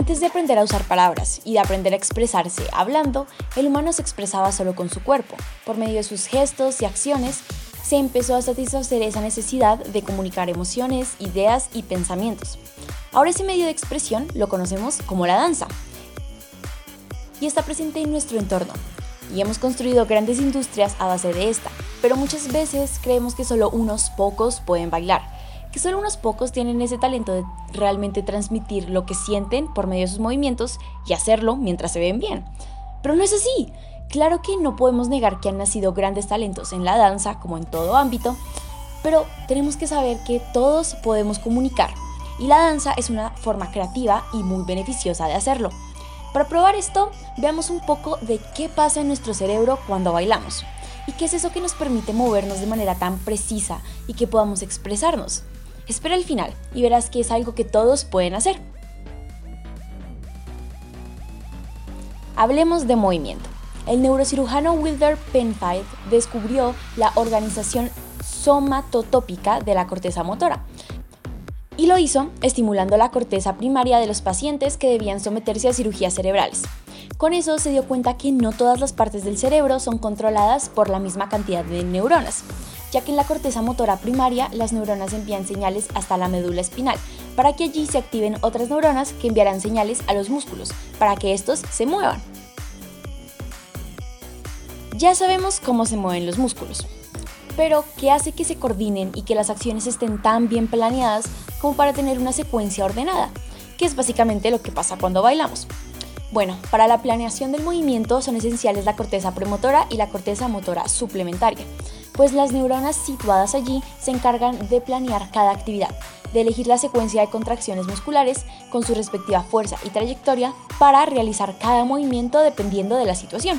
Antes de aprender a usar palabras y de aprender a expresarse hablando, el humano se expresaba solo con su cuerpo. Por medio de sus gestos y acciones, se empezó a satisfacer esa necesidad de comunicar emociones, ideas y pensamientos. Ahora ese medio de expresión lo conocemos como la danza y está presente en nuestro entorno. Y hemos construido grandes industrias a base de esta, pero muchas veces creemos que solo unos pocos pueden bailar, que solo unos pocos tienen ese talento de realmente transmitir lo que sienten por medio de sus movimientos y hacerlo mientras se ven bien. Pero no es así. Claro que no podemos negar que han nacido grandes talentos en la danza, como en todo ámbito, pero tenemos que saber que todos podemos comunicar y la danza es una forma creativa y muy beneficiosa de hacerlo. Para probar esto, veamos un poco de qué pasa en nuestro cerebro cuando bailamos y qué es eso que nos permite movernos de manera tan precisa y que podamos expresarnos. Espera el final y verás que es algo que todos pueden hacer. Hablemos de movimiento. El neurocirujano Wilder Penfield descubrió la organización somatotópica de la corteza motora, y lo hizo estimulando la corteza primaria de los pacientes que debían someterse a cirugías cerebrales. Con eso se dio cuenta que no todas las partes del cerebro son controladas por la misma cantidad de neuronas, ya que en la corteza motora primaria las neuronas envían señales hasta la médula espinal, para que allí se activen otras neuronas que enviarán señales a los músculos, para que estos se muevan. Ya sabemos cómo se mueven los músculos, pero ¿qué hace que se coordinen y que las acciones estén tan bien planeadas como para tener una secuencia ordenada? Que es básicamente lo que pasa cuando bailamos. Bueno, para la planeación del movimiento son esenciales la corteza premotora y la corteza motora suplementaria, pues las neuronas situadas allí se encargan de planear cada actividad, de elegir la secuencia de contracciones musculares con su respectiva fuerza y trayectoria para realizar cada movimiento dependiendo de la situación.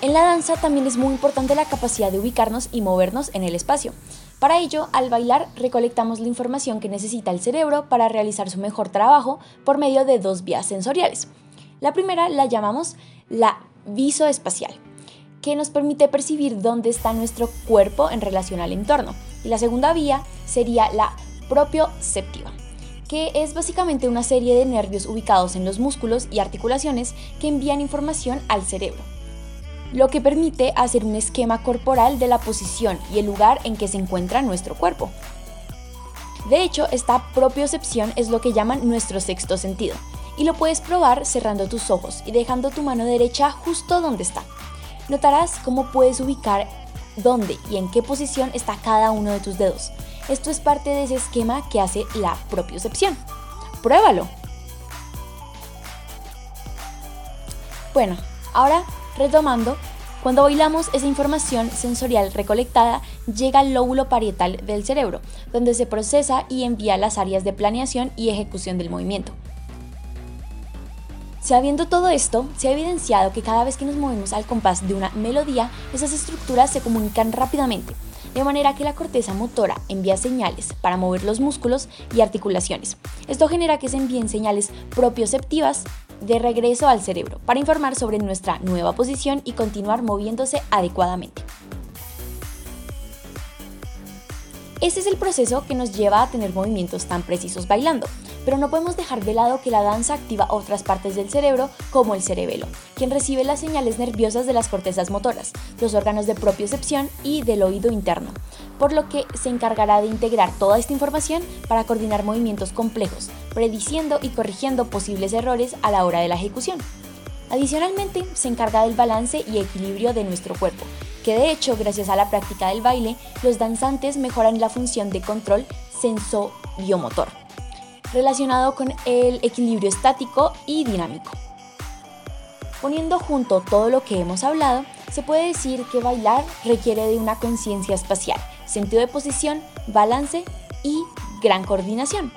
En la danza también es muy importante la capacidad de ubicarnos y movernos en el espacio. Para ello, al bailar recolectamos la información que necesita el cerebro para realizar su mejor trabajo por medio de dos vías sensoriales. La primera la llamamos la visoespacial, que nos permite percibir dónde está nuestro cuerpo en relación al entorno. Y la segunda vía sería la propioceptiva, que es básicamente una serie de nervios ubicados en los músculos y articulaciones que envían información al cerebro lo que permite hacer un esquema corporal de la posición y el lugar en que se encuentra nuestro cuerpo. De hecho, esta propiocepción es lo que llaman nuestro sexto sentido, y lo puedes probar cerrando tus ojos y dejando tu mano derecha justo donde está. Notarás cómo puedes ubicar dónde y en qué posición está cada uno de tus dedos. Esto es parte de ese esquema que hace la propiocepción. Pruébalo. Bueno, ahora Retomando, cuando bailamos, esa información sensorial recolectada llega al lóbulo parietal del cerebro, donde se procesa y envía las áreas de planeación y ejecución del movimiento. Sabiendo todo esto, se ha evidenciado que cada vez que nos movemos al compás de una melodía, esas estructuras se comunican rápidamente, de manera que la corteza motora envía señales para mover los músculos y articulaciones. Esto genera que se envíen señales propioceptivas de regreso al cerebro para informar sobre nuestra nueva posición y continuar moviéndose adecuadamente. Este es el proceso que nos lleva a tener movimientos tan precisos bailando, pero no podemos dejar de lado que la danza activa otras partes del cerebro como el cerebelo, quien recibe las señales nerviosas de las cortezas motoras, los órganos de propiocepción y del oído interno, por lo que se encargará de integrar toda esta información para coordinar movimientos complejos, prediciendo y corrigiendo posibles errores a la hora de la ejecución. Adicionalmente, se encarga del balance y equilibrio de nuestro cuerpo, que de hecho, gracias a la práctica del baile, los danzantes mejoran la función de control sensoriomotor, relacionado con el equilibrio estático y dinámico. Poniendo junto todo lo que hemos hablado, se puede decir que bailar requiere de una conciencia espacial, sentido de posición, balance y gran coordinación.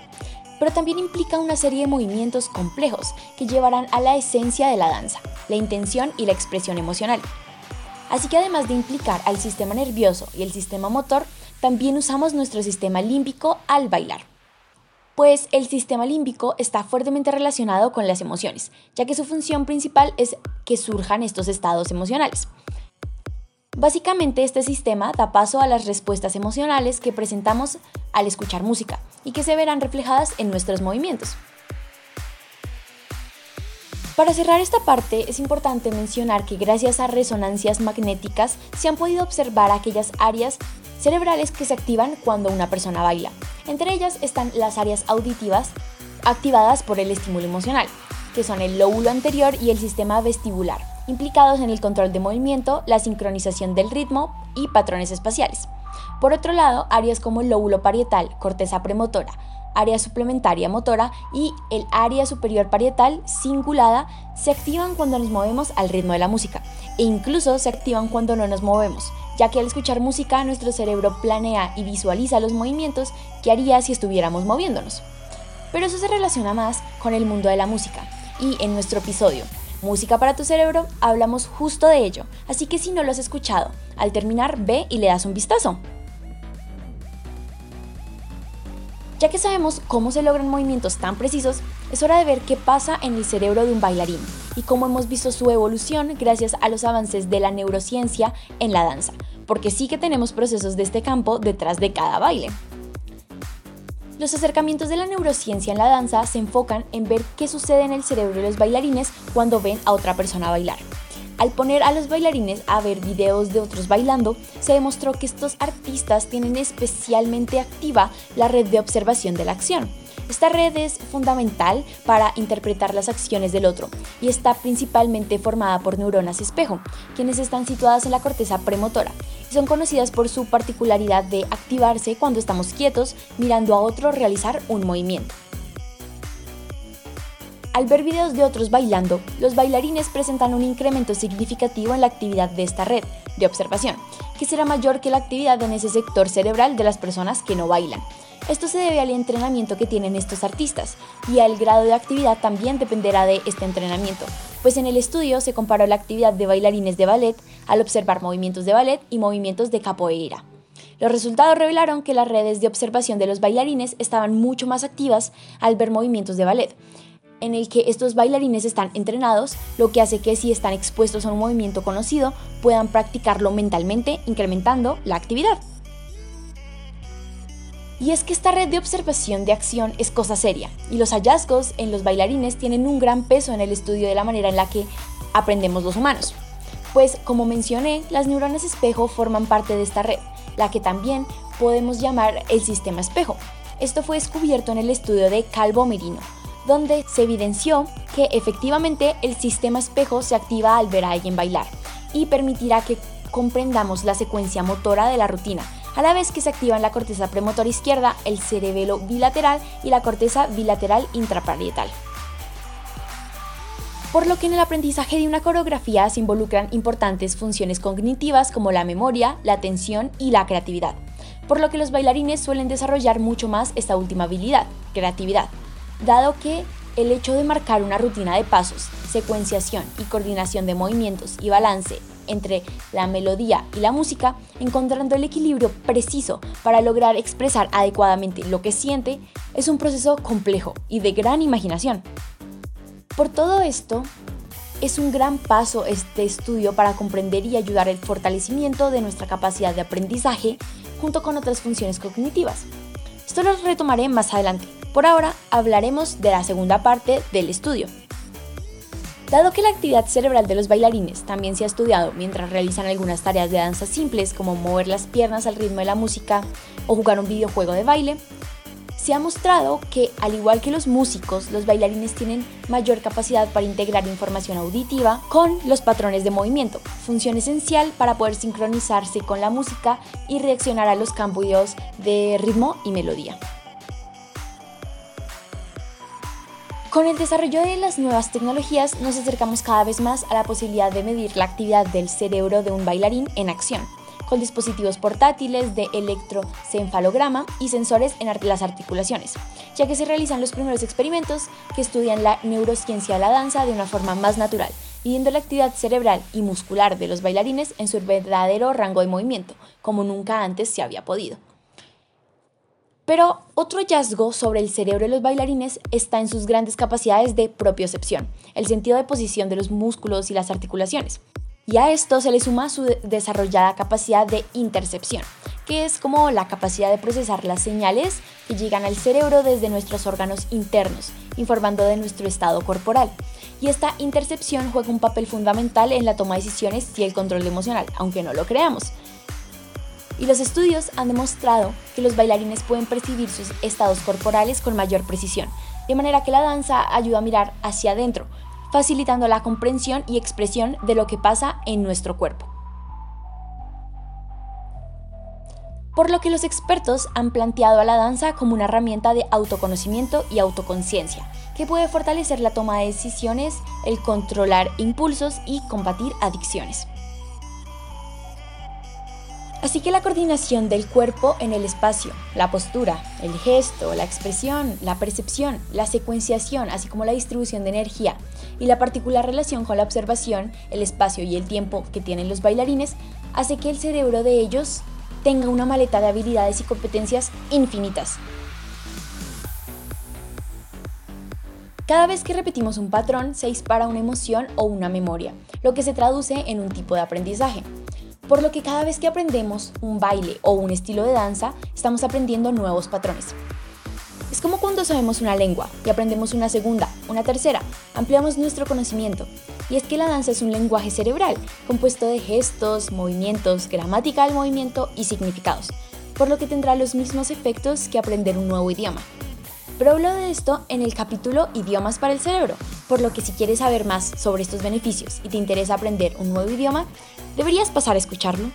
Pero también implica una serie de movimientos complejos que llevarán a la esencia de la danza, la intención y la expresión emocional. Así que además de implicar al sistema nervioso y el sistema motor, también usamos nuestro sistema límbico al bailar. Pues el sistema límbico está fuertemente relacionado con las emociones, ya que su función principal es que surjan estos estados emocionales. Básicamente este sistema da paso a las respuestas emocionales que presentamos al escuchar música y que se verán reflejadas en nuestros movimientos. Para cerrar esta parte es importante mencionar que gracias a resonancias magnéticas se han podido observar aquellas áreas cerebrales que se activan cuando una persona baila. Entre ellas están las áreas auditivas activadas por el estímulo emocional, que son el lóbulo anterior y el sistema vestibular, implicados en el control de movimiento, la sincronización del ritmo y patrones espaciales. Por otro lado, áreas como el lóbulo parietal, corteza premotora, área suplementaria motora y el área superior parietal cingulada se activan cuando nos movemos al ritmo de la música e incluso se activan cuando no nos movemos, ya que al escuchar música nuestro cerebro planea y visualiza los movimientos que haría si estuviéramos moviéndonos. Pero eso se relaciona más con el mundo de la música y en nuestro episodio Música para tu cerebro hablamos justo de ello, así que si no lo has escuchado, al terminar ve y le das un vistazo. Ya que sabemos cómo se logran movimientos tan precisos, es hora de ver qué pasa en el cerebro de un bailarín y cómo hemos visto su evolución gracias a los avances de la neurociencia en la danza, porque sí que tenemos procesos de este campo detrás de cada baile. Los acercamientos de la neurociencia en la danza se enfocan en ver qué sucede en el cerebro de los bailarines cuando ven a otra persona bailar. Al poner a los bailarines a ver videos de otros bailando, se demostró que estos artistas tienen especialmente activa la red de observación de la acción. Esta red es fundamental para interpretar las acciones del otro y está principalmente formada por neuronas espejo, quienes están situadas en la corteza premotora y son conocidas por su particularidad de activarse cuando estamos quietos mirando a otro realizar un movimiento. Al ver videos de otros bailando, los bailarines presentan un incremento significativo en la actividad de esta red de observación, que será mayor que la actividad en ese sector cerebral de las personas que no bailan. Esto se debe al entrenamiento que tienen estos artistas y al grado de actividad también dependerá de este entrenamiento, pues en el estudio se comparó la actividad de bailarines de ballet al observar movimientos de ballet y movimientos de capoeira. Los resultados revelaron que las redes de observación de los bailarines estaban mucho más activas al ver movimientos de ballet, en el que estos bailarines están entrenados, lo que hace que si están expuestos a un movimiento conocido puedan practicarlo mentalmente, incrementando la actividad. Y es que esta red de observación de acción es cosa seria, y los hallazgos en los bailarines tienen un gran peso en el estudio de la manera en la que aprendemos los humanos. Pues, como mencioné, las neuronas espejo forman parte de esta red, la que también podemos llamar el sistema espejo. Esto fue descubierto en el estudio de Calvo Merino, donde se evidenció que efectivamente el sistema espejo se activa al ver a alguien bailar y permitirá que comprendamos la secuencia motora de la rutina, a la vez que se activan la corteza premotora izquierda, el cerebelo bilateral y la corteza bilateral intraparietal. Por lo que en el aprendizaje de una coreografía se involucran importantes funciones cognitivas como la memoria, la atención y la creatividad, por lo que los bailarines suelen desarrollar mucho más esta última habilidad, creatividad, dado que el hecho de marcar una rutina de pasos, secuenciación y coordinación de movimientos y balance entre la melodía y la música, encontrando el equilibrio preciso para lograr expresar adecuadamente lo que siente, es un proceso complejo y de gran imaginación. Por todo esto, es un gran paso este estudio para comprender y ayudar el fortalecimiento de nuestra capacidad de aprendizaje junto con otras funciones cognitivas. Esto lo retomaré más adelante. Por ahora hablaremos de la segunda parte del estudio. Dado que la actividad cerebral de los bailarines también se ha estudiado mientras realizan algunas tareas de danza simples como mover las piernas al ritmo de la música o jugar un videojuego de baile, se ha mostrado que, al igual que los músicos, los bailarines tienen mayor capacidad para integrar información auditiva con los patrones de movimiento, función esencial para poder sincronizarse con la música y reaccionar a los cambios de ritmo y melodía. Con el desarrollo de las nuevas tecnologías nos acercamos cada vez más a la posibilidad de medir la actividad del cerebro de un bailarín en acción con dispositivos portátiles de electroencefalograma y sensores en las articulaciones, ya que se realizan los primeros experimentos que estudian la neurociencia de la danza de una forma más natural, midiendo la actividad cerebral y muscular de los bailarines en su verdadero rango de movimiento, como nunca antes se había podido. Pero otro hallazgo sobre el cerebro de los bailarines está en sus grandes capacidades de propiocepción, el sentido de posición de los músculos y las articulaciones. Y a esto se le suma su desarrollada capacidad de intercepción, que es como la capacidad de procesar las señales que llegan al cerebro desde nuestros órganos internos, informando de nuestro estado corporal. Y esta intercepción juega un papel fundamental en la toma de decisiones y el control emocional, aunque no lo creamos. Y los estudios han demostrado que los bailarines pueden percibir sus estados corporales con mayor precisión, de manera que la danza ayuda a mirar hacia adentro, facilitando la comprensión y expresión de lo que pasa en nuestro cuerpo. Por lo que los expertos han planteado a la danza como una herramienta de autoconocimiento y autoconciencia, que puede fortalecer la toma de decisiones, el controlar impulsos y combatir adicciones. Así que la coordinación del cuerpo en el espacio, la postura, el gesto, la expresión, la percepción, la secuenciación, así como la distribución de energía y la particular relación con la observación, el espacio y el tiempo que tienen los bailarines, hace que el cerebro de ellos tenga una maleta de habilidades y competencias infinitas. Cada vez que repetimos un patrón se dispara una emoción o una memoria, lo que se traduce en un tipo de aprendizaje. Por lo que cada vez que aprendemos un baile o un estilo de danza, estamos aprendiendo nuevos patrones. Es como cuando sabemos una lengua y aprendemos una segunda, una tercera, ampliamos nuestro conocimiento. Y es que la danza es un lenguaje cerebral, compuesto de gestos, movimientos, gramática del movimiento y significados, por lo que tendrá los mismos efectos que aprender un nuevo idioma. Pero hablo de esto en el capítulo Idiomas para el Cerebro, por lo que si quieres saber más sobre estos beneficios y te interesa aprender un nuevo idioma, deberías pasar a escucharlo.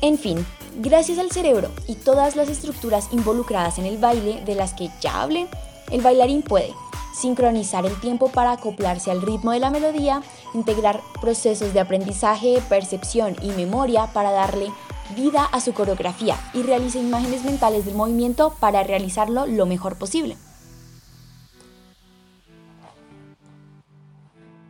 En fin, gracias al cerebro y todas las estructuras involucradas en el baile de las que ya hablé, el bailarín puede sincronizar el tiempo para acoplarse al ritmo de la melodía, integrar procesos de aprendizaje, percepción y memoria para darle vida a su coreografía y realiza imágenes mentales del movimiento para realizarlo lo mejor posible.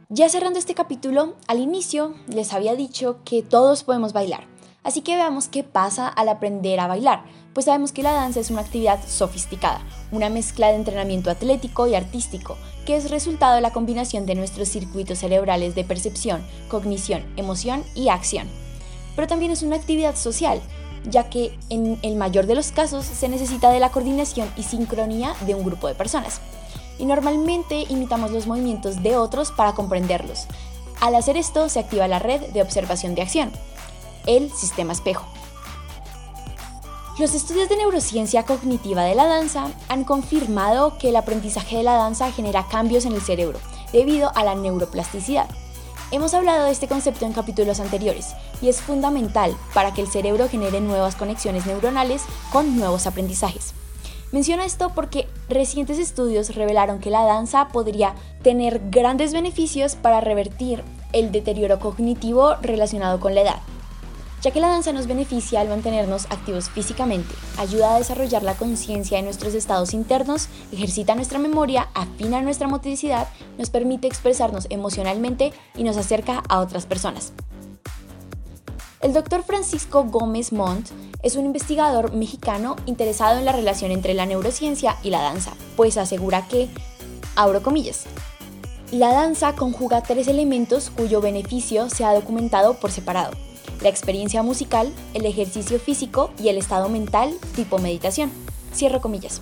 Ya cerrando este capítulo, al inicio les había dicho que todos podemos bailar, así que veamos qué pasa al aprender a bailar, pues sabemos que la danza es una actividad sofisticada, una mezcla de entrenamiento atlético y artístico, que es resultado de la combinación de nuestros circuitos cerebrales de percepción, cognición, emoción y acción pero también es una actividad social, ya que en el mayor de los casos se necesita de la coordinación y sincronía de un grupo de personas. Y normalmente imitamos los movimientos de otros para comprenderlos. Al hacer esto se activa la red de observación de acción, el sistema espejo. Los estudios de neurociencia cognitiva de la danza han confirmado que el aprendizaje de la danza genera cambios en el cerebro debido a la neuroplasticidad, Hemos hablado de este concepto en capítulos anteriores y es fundamental para que el cerebro genere nuevas conexiones neuronales con nuevos aprendizajes. Menciono esto porque recientes estudios revelaron que la danza podría tener grandes beneficios para revertir el deterioro cognitivo relacionado con la edad ya que la danza nos beneficia al mantenernos activos físicamente, ayuda a desarrollar la conciencia de nuestros estados internos, ejercita nuestra memoria, afina nuestra motricidad, nos permite expresarnos emocionalmente y nos acerca a otras personas. El doctor Francisco Gómez Montt es un investigador mexicano interesado en la relación entre la neurociencia y la danza, pues asegura que, abro comillas, la danza conjuga tres elementos cuyo beneficio se ha documentado por separado la experiencia musical, el ejercicio físico y el estado mental tipo meditación. Cierro comillas.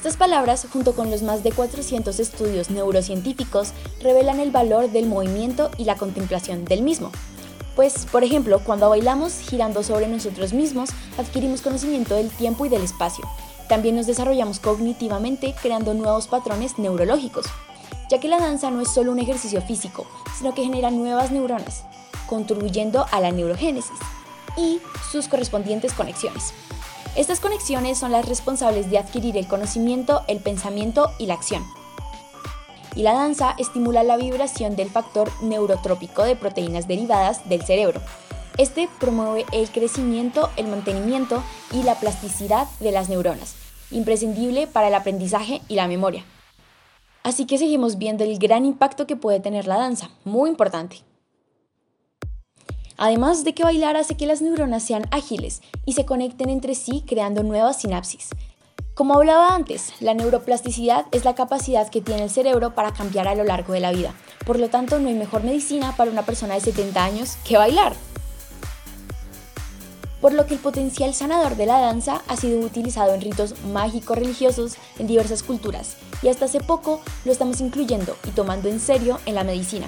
Estas palabras, junto con los más de 400 estudios neurocientíficos, revelan el valor del movimiento y la contemplación del mismo. Pues, por ejemplo, cuando bailamos girando sobre nosotros mismos, adquirimos conocimiento del tiempo y del espacio. También nos desarrollamos cognitivamente creando nuevos patrones neurológicos, ya que la danza no es solo un ejercicio físico, sino que genera nuevas neuronas, contribuyendo a la neurogénesis y sus correspondientes conexiones. Estas conexiones son las responsables de adquirir el conocimiento, el pensamiento y la acción. Y la danza estimula la vibración del factor neurotrópico de proteínas derivadas del cerebro. Este promueve el crecimiento, el mantenimiento y la plasticidad de las neuronas, imprescindible para el aprendizaje y la memoria. Así que seguimos viendo el gran impacto que puede tener la danza, muy importante. Además de que bailar hace que las neuronas sean ágiles y se conecten entre sí creando nuevas sinapsis. Como hablaba antes, la neuroplasticidad es la capacidad que tiene el cerebro para cambiar a lo largo de la vida. Por lo tanto, no hay mejor medicina para una persona de 70 años que bailar. por lo que el potencial sanador de la danza ha sido utilizado en ritos mágicos religiosos en diversas culturas y hasta hace poco lo estamos incluyendo y tomando en serio en la medicina,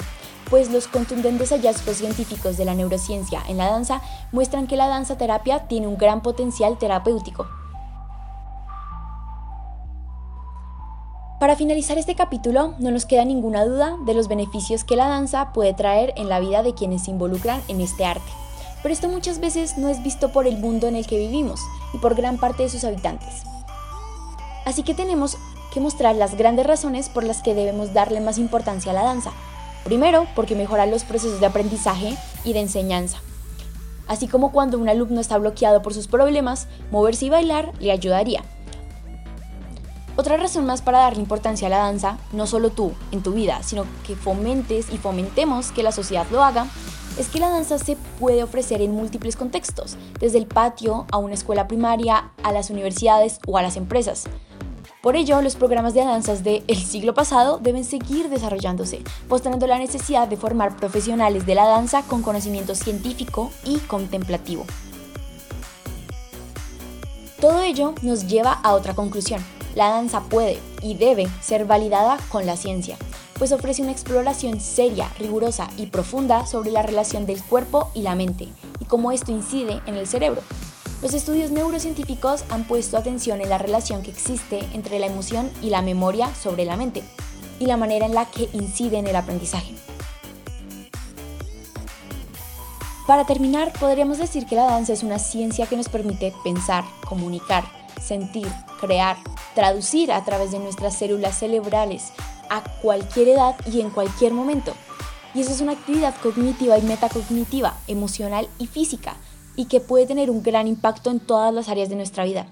pues los contundentes hallazgos científicos de la neurociencia en la danza muestran que la danza terapia tiene un gran potencial terapéutico. Para finalizar este capítulo, no nos queda ninguna duda de los beneficios que la danza puede traer en la vida de quienes se involucran en este arte. Pero esto muchas veces no es visto por el mundo en el que vivimos y por gran parte de sus habitantes. Así que tenemos que mostrar las grandes razones por las que debemos darle más importancia a la danza. Primero, porque mejora los procesos de aprendizaje y de enseñanza. Así como cuando un alumno está bloqueado por sus problemas, moverse y bailar le ayudaría. Otra razón más para darle importancia a la danza, no solo tú en tu vida, sino que fomentes y fomentemos que la sociedad lo haga, es que la danza se puede ofrecer en múltiples contextos, desde el patio a una escuela primaria, a las universidades o a las empresas. Por ello, los programas de danzas del siglo pasado deben seguir desarrollándose, mostrando la necesidad de formar profesionales de la danza con conocimiento científico y contemplativo. Todo ello nos lleva a otra conclusión la danza puede y debe ser validada con la ciencia, pues ofrece una exploración seria, rigurosa y profunda sobre la relación del cuerpo y la mente y cómo esto incide en el cerebro. Los estudios neurocientíficos han puesto atención en la relación que existe entre la emoción y la memoria sobre la mente y la manera en la que incide en el aprendizaje. Para terminar, podríamos decir que la danza es una ciencia que nos permite pensar, comunicar, sentir, crear, traducir a través de nuestras células cerebrales a cualquier edad y en cualquier momento. Y eso es una actividad cognitiva y metacognitiva, emocional y física, y que puede tener un gran impacto en todas las áreas de nuestra vida.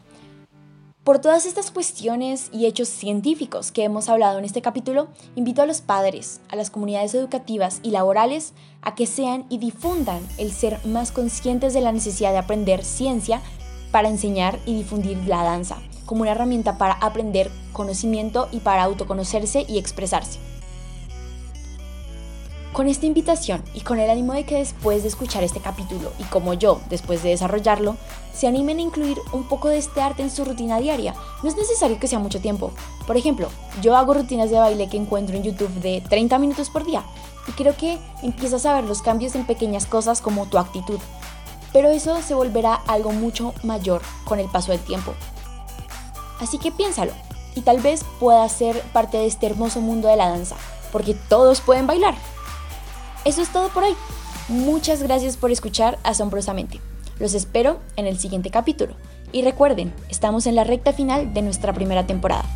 Por todas estas cuestiones y hechos científicos que hemos hablado en este capítulo, invito a los padres, a las comunidades educativas y laborales a que sean y difundan el ser más conscientes de la necesidad de aprender ciencia para enseñar y difundir la danza como una herramienta para aprender conocimiento y para autoconocerse y expresarse. Con esta invitación y con el ánimo de que después de escuchar este capítulo y como yo, después de desarrollarlo, se animen a incluir un poco de este arte en su rutina diaria. No es necesario que sea mucho tiempo. Por ejemplo, yo hago rutinas de baile que encuentro en YouTube de 30 minutos por día y creo que empiezas a ver los cambios en pequeñas cosas como tu actitud. Pero eso se volverá algo mucho mayor con el paso del tiempo. Así que piénsalo y tal vez pueda ser parte de este hermoso mundo de la danza, porque todos pueden bailar. Eso es todo por hoy. Muchas gracias por escuchar asombrosamente. Los espero en el siguiente capítulo. Y recuerden, estamos en la recta final de nuestra primera temporada.